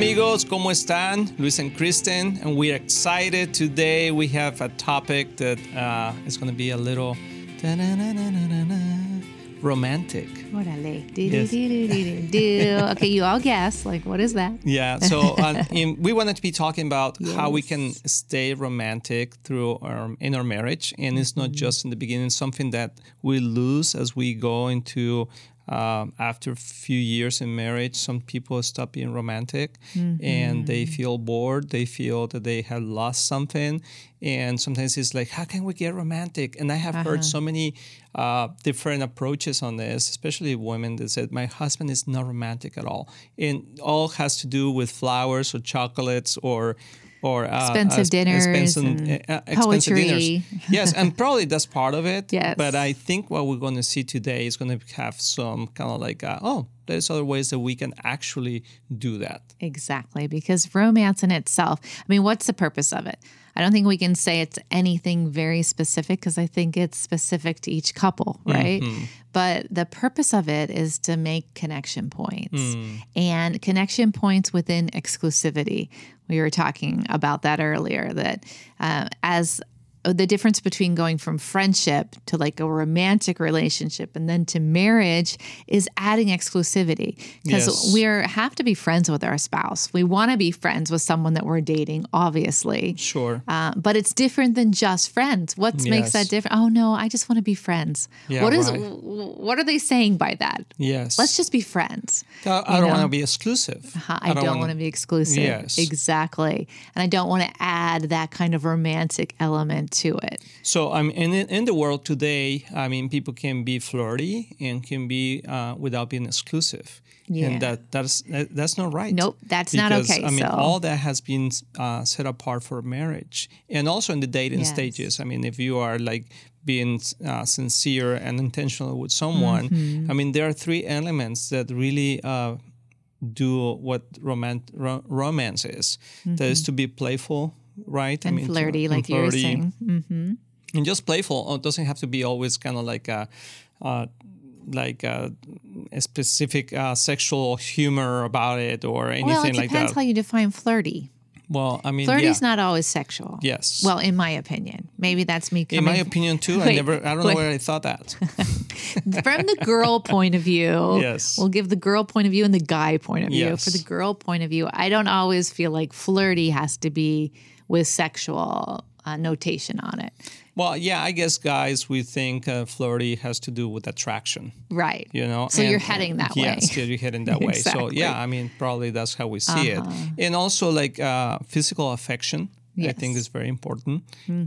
amigos, ¿cómo están? Luis and Kristen, and we're excited today. We have a topic that uh, is going to be a little romantic. Do, Yes. do, do. Okay, you all guess. Like, what is that? Yeah, so uh, in, we wanted to be talking about how we can stay romantic through our, in our marriage, and it's not just in the beginning. Something that we lose as we go into um, after a few years in marriage. Some people stop being romantic, and they feel bored. They feel that they have lost something, and sometimes it's like, how can we get romantic? And I have heard so many uh, different approaches on this, especially women that said, my husband is not romantic at all, and all has to do with flowers or chocolates or or uh, Expensive uh, sp- dinners expensive, and uh, expensive dinners. poetry. yes, and probably that's part of it. Yes. But I think what we're going to see today is going to have some kind of like, uh, oh, there's other ways that we can actually do that. Exactly. Because romance in itself, I mean, what's the purpose of it? I don't think we can say it's anything very specific because I think it's specific to each couple, right? But the purpose of it is to make connection points and connection points within exclusivity. We were talking about that earlier, that uh, as the difference between going from friendship to like a romantic relationship and then to marriage is adding exclusivity because Yes. we have to be friends with our spouse. We want to be friends with someone that we're dating, obviously. Sure. Uh, but it's different than just friends. What makes that Yes. different? Oh no, I just want to be friends. Yeah, what is right. what are they saying by that? yes. Let's just be friends. I, I don't want to be exclusive. Uh, I, don't, want to be exclusive. Yes. Exactly. And I don't want to add that kind of romantic element to it. So um, in in the world today, I mean, people can be flirty and can be uh, without being exclusive, Yeah. and that that's that's not right. Nope, that's not okay, I mean, so- all that has been uh, set apart for marriage, and also in the dating Yes. stages. I mean, if you are like being uh, sincere and intentional with someone, Mm-hmm. I mean, there are three elements that really. Uh, do what romance ro- romance is. That is to be playful, right? And to- flirty, and like you were saying. Mm-hmm. and just playful. It doesn't have to be always kind of like a, uh, like a, a specific uh, sexual humor about it or anything Well, it like depends that. how you define flirty. well, I mean, Flirty's yeah. not always sexual. Yes. Well, in my opinion, maybe that's me. in my opinion too. I never. I don't know where I thought that. from the girl point of view. Yes. We'll give the girl point of view and the guy point of view. Yes. For the girl point of view, I don't always feel like flirty has to be with sexual uh, notation on it. well, yeah, I guess guys we think uh, flirty has to do with attraction. Right. you know So you're heading that yes, way. yeah, you're heading that way so Uh-huh. yeah i mean probably that's how we see it and also like uh, physical affection i think Mm-hmm. is very important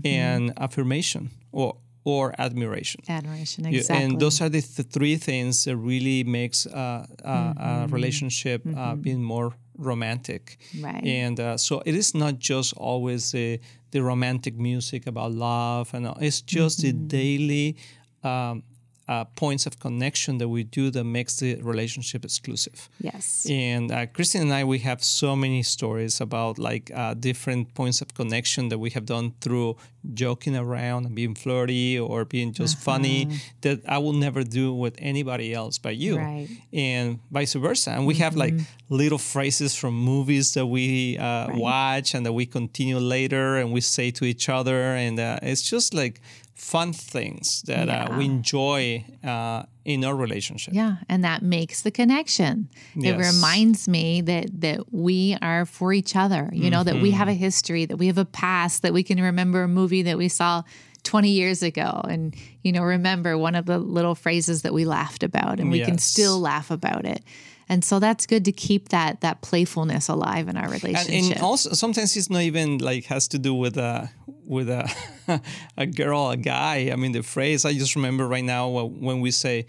and affirmation or or admiration Admiration, exactly. and those are the th- three things that really makes uh, uh, Mm-hmm. a relationship uh, being more romantic Right. and uh, so it is not just always the the romantic music about love and all. it's just the Mm-hmm. daily um, uh, points of connection that we do that makes the relationship exclusive yes. and uh, Kristen and I, we have so many stories about like uh, different points of connection that we have done through joking around and being flirty or being just funny that I will never do with anybody else but you. Right. And vice versa. And we have like little phrases from movies that we uh, watch and that we continue later and we say to each other. And uh, it's just like fun things that uh, we enjoy uh, in our relationship. Yeah, and that makes the connection. It reminds me that that we are for each other. You know that we have Mm-hmm. a history, that we have a past, that we can remember a movie that we saw 20 years ago and you know remember one of the little phrases that we laughed about and we can still laugh about it. And so that's good to keep that that playfulness alive in our relationship. and also sometimes it's not even like has to do with a with a a girl a guy i mean the phrase i just remember right now when we say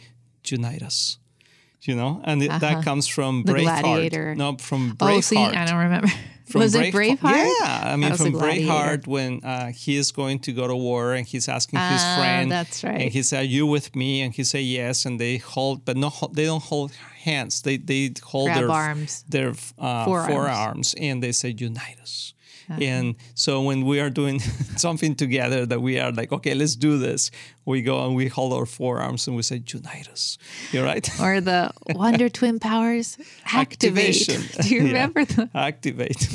unite us you know and it, that comes from Uh-huh. The braveheart Gladiator. no from braveheart oh, see, I don't remember. from Was it Braveheart? Yeah, I mean from. Braveheart when uh, he is going to go to war and he's asking his Ah, friend. that's right. And he said, "Are you with me?" And he said, "Yes." And they hold, but no, they don't hold hands. They they hold Grab their arms. their uh, Forearms. forearms. and they say, "Unite us." And so when we are doing something together that we are like, okay, let's do this, we go and we hold our forearms and we say, unite us. You're right. Or the Wonder Twin Powers activate. Activation. Do you Yeah. remember the Activate.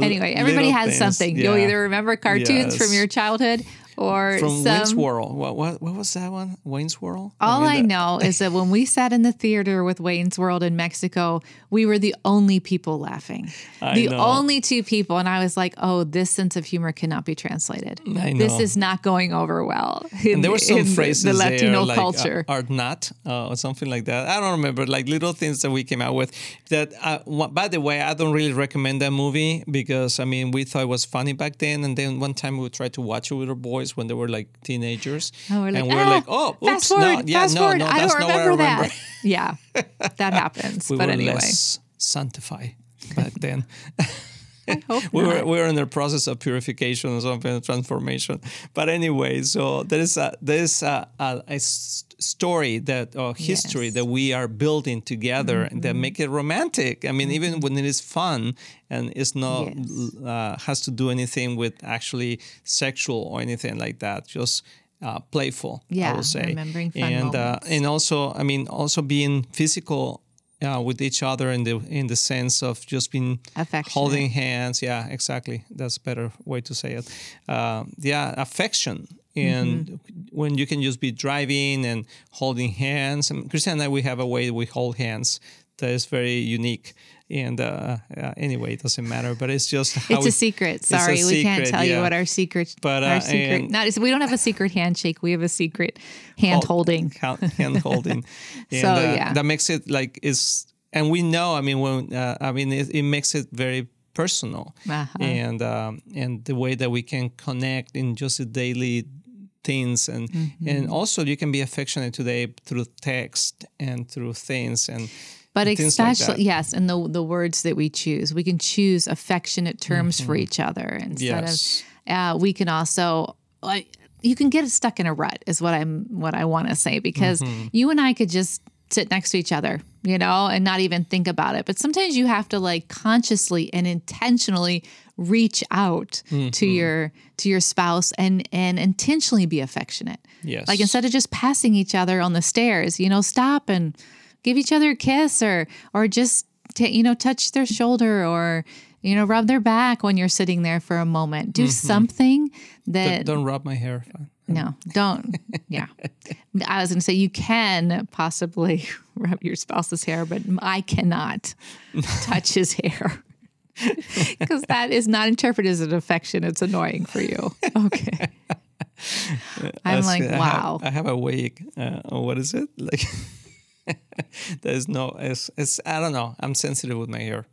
Anyway, everybody Little has things, something. You'll either remember cartoons from your childhood or From some. Wayne's World. What, what, what was that one? Wayne's World? All mean, I that- know is that when we sat in the theater with Wayne's World in Mexico, we were the only people laughing. I the know. only two people. And I was like, oh, this sense of humor cannot be translated. I This is not going over well. In, And there were some in the- phrases the Latino there, like, culture. uh, are not uh, or something like that. I don't remember, like little things that we came out with. That, uh, by the way, I don't really recommend that movie because I mean we thought it was funny back then, and then one time we tried to watch it with our boys when they were like teenagers, Oh, we're like, and we were "Ah, like, oh, oops, fast forward, no, yeah, fast no, forward. no, I don't remember remember. that. Yeah, that happens. we but were anyway, less sanctified back then. hope we were we were in the process of purification or something, transformation. But anyway, so there is a there is a, a, a story that or history Yes. that we are building together that make it romantic. I mean, even when it is fun and it's not Yes. uh, has to do anything with actually sexual or anything like that. Just uh, playful, I Yeah, would say, remembering fun and uh, and also, I mean, also being physical. Uh, with each other in the in the sense of just being holding hands. Yeah exactly. That's a better way to say it. Uh, yeah affection. And Mm-hmm. when you can just be driving and holding hands. And Kristen and i we have a way we hold hands that is very unique and uh, uh, anyway it doesn't matter but it's just how It's we- a secret. it's a Sorry, we can't secret, tell you what our secret. But, our uh, secret. Not. We don't have a secret handshake. We have a secret hand holding. hand, holding. So, uh, yeah. that makes it like is, and we know. I mean, when uh, I mean, it, it makes it very personal, Uh-huh. and um, and the way that we can connect in just the daily things, and Mm-hmm. and also you can be affectionate today through text and through things and. But things like especially yes, and the the words that we choose, we can choose affectionate terms for each other instead Mm-hmm. Yes. of. Uh, we can also like you can get stuck in a rut is what I'm what I want to say because Mm-hmm. you and I could just sit next to each other, you know, and not even think about it. But sometimes you have to like consciously and intentionally reach out to Mm-hmm. your to your spouse and and intentionally be affectionate. Yes. Like instead of just passing each other on the stairs, you know, stop and give each other a kiss or or just t- you know touch their shoulder or you know rub their back when you're sitting there for a moment. Do something that Don't rub my hair. no, don't. Yeah. I was going to say you can possibly rub your spouse's hair, but I cannot touch his hair. Because that is not interpreted as an affection. It's annoying for you. Okay. I'm That's- like, I have- wow. I have a wig. Uh, what is it like? There's no. It's, it's. I don't know. I'm sensitive with my hair.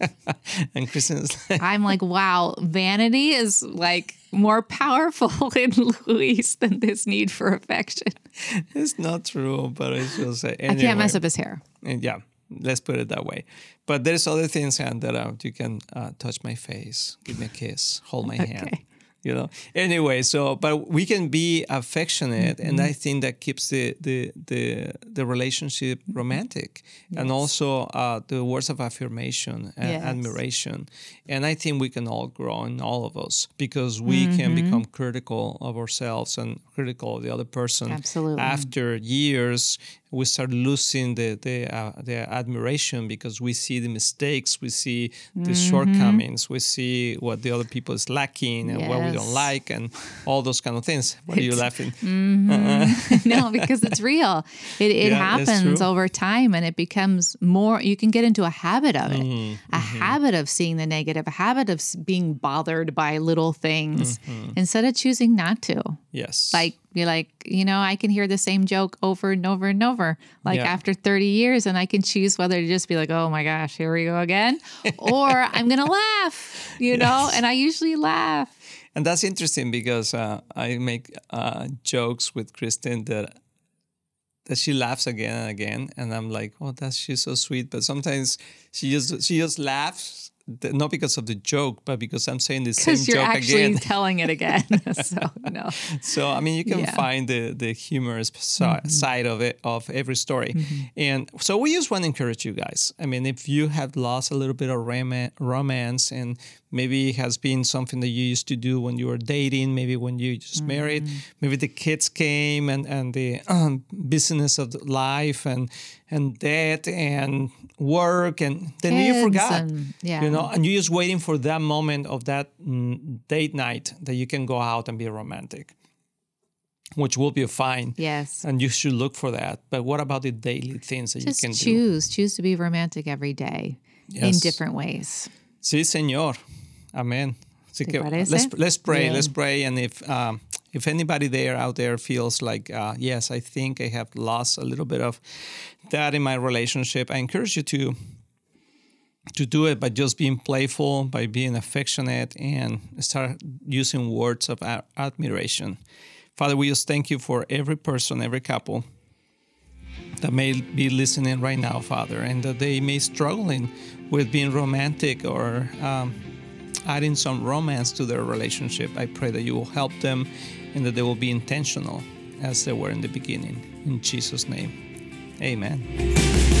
and Kristen is like, I'm like, wow, vanity is like more powerful in Luis than this need for affection. it's not true, but it's just. Uh, I can't mess up his hair. And yeah, let's put it that way. But there's other things and that uh, you can uh, touch my face, give me a kiss, hold my hand. You know. Anyway, so but we can be affectionate, and Mm-hmm. I think that keeps the the the, the relationship romantic, and also uh, the words of affirmation and Yes. admiration. And I think we can all grow in all of us because we can Mm-hmm. become critical of ourselves and critical of the other person. Absolutely. After years, we start losing the the uh, the admiration because we see the mistakes, we see the Mm-hmm. shortcomings, we see what the other people is lacking and what we don't like, and all those kind of things. What are you laughing? no, because it's real. It, it Yeah, happens over time and it becomes more, you can get into a habit of it, Mm-hmm. a habit of seeing the negative, a habit of being bothered by little things Mm-hmm. instead of choosing not to. Yes. Like, you're like, you know, I can hear the same joke over and over and over, like Yeah. after 30 years, and I can choose whether to just be like, oh my gosh, here we go again, or I'm going to laugh, you know, and I usually laugh. And that's interesting because uh, I make uh, jokes with Kristen that that she laughs again and again, and I'm like, "Oh, that's she's so sweet." But sometimes she just she just laughs not because of the joke, but because I'm saying the same joke again. Because you're actually telling it again. so no. So I mean, you can Yeah. Mm-hmm. find the the humorous si- side of it of every story, and so we just want to encourage you guys. I mean, if you have lost a little bit of rom- romance, and maybe it has been something that you used to do when you were dating, maybe when you just married, Mm-hmm. maybe the kids came and and the um, business of life and and debt and work, and then you forgot, and- yeah. you know, and you're just waiting for that moment of that mm, date night that you can go out and be romantic, which will be fine. Yes. And you should look for that. But what about the daily things that Just you can do? choose. Choose to be romantic every day in different ways. Sí, Señor. Amén. Así ¿Te que let's let's pray. Bien. Let's pray. And if um, if anybody there out there feels like uh, yes, I think I have lost a little bit of that in my relationship, I encourage you to to do it by just being playful, by being affectionate, and start using words of admiration. Father, we just thank you for every person, every couple that may be listening right now, Father, and that they may struggling with being romantic or um, adding some romance to their relationship. I pray that you will help them and that they will be intentional as they were in the beginning. In Jesus' name, amen.